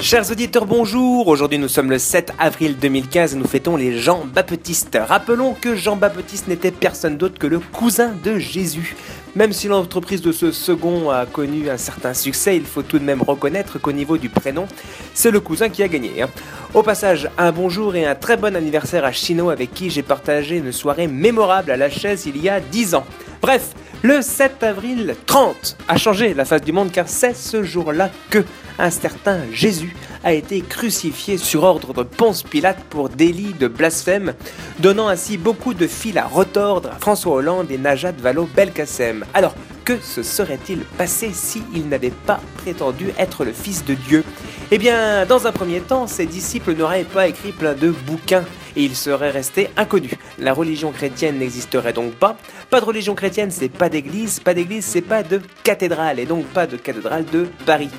Chers auditeurs, bonjour. Aujourd'hui, nous sommes le 7 avril 2015 et nous fêtons les Jean-Baptistes. Rappelons que Jean-Baptiste n'était personne d'autre que le cousin de Jésus. Même si l'entreprise de ce second a connu un certain succès, il faut tout de même reconnaître qu'au niveau du prénom, c'est le cousin qui a gagné. hein. Au passage, un bonjour et un très bon anniversaire à Chino avec qui j'ai partagé une soirée mémorable à la chaise il y a 10 ans. Bref, le 7 avril 30 a changé la face du monde car c'est ce jour-là que un certain Jésus a été crucifié sur ordre de Ponce Pilate pour délit de blasphème, donnant ainsi beaucoup de fil à retordre à François Hollande et Najat Vallaud-Belkacem. Alors, que se serait-il passé s'il n'avait pas prétendu être le Fils de Dieu? Eh bien, dans un premier temps, ses disciples n'auraient pas écrit plein de bouquins il serait resté inconnu. La religion chrétienne n'existerait donc pas. Pas de religion chrétienne, c'est pas d'église. Pas d'église, c'est pas de cathédrale. Et donc pas de cathédrale de Paris.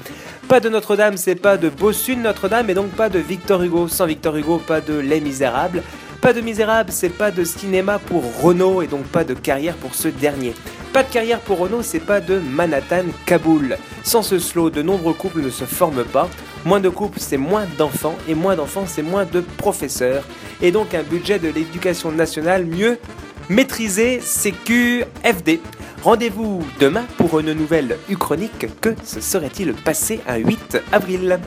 Pas de Notre-Dame, c'est pas de Bossu Notre-Dame. Et donc pas de Victor Hugo. Sans Victor Hugo, pas de Les Misérables. Pas de Misérables, c'est pas de cinéma pour Renault et donc pas de carrière pour ce dernier. Pas de carrière pour Renault, c'est pas de Manhattan Kaboul. Sans ce slow, de nombreux couples ne se forment pas. Moins de couples, c'est moins d'enfants, et moins d'enfants, c'est moins de professeurs. Et donc un budget de l'éducation nationale mieux maîtrisé, CQFD. Rendez-vous demain pour une nouvelle Uchronique. Que se serait-il passé un 8 avril?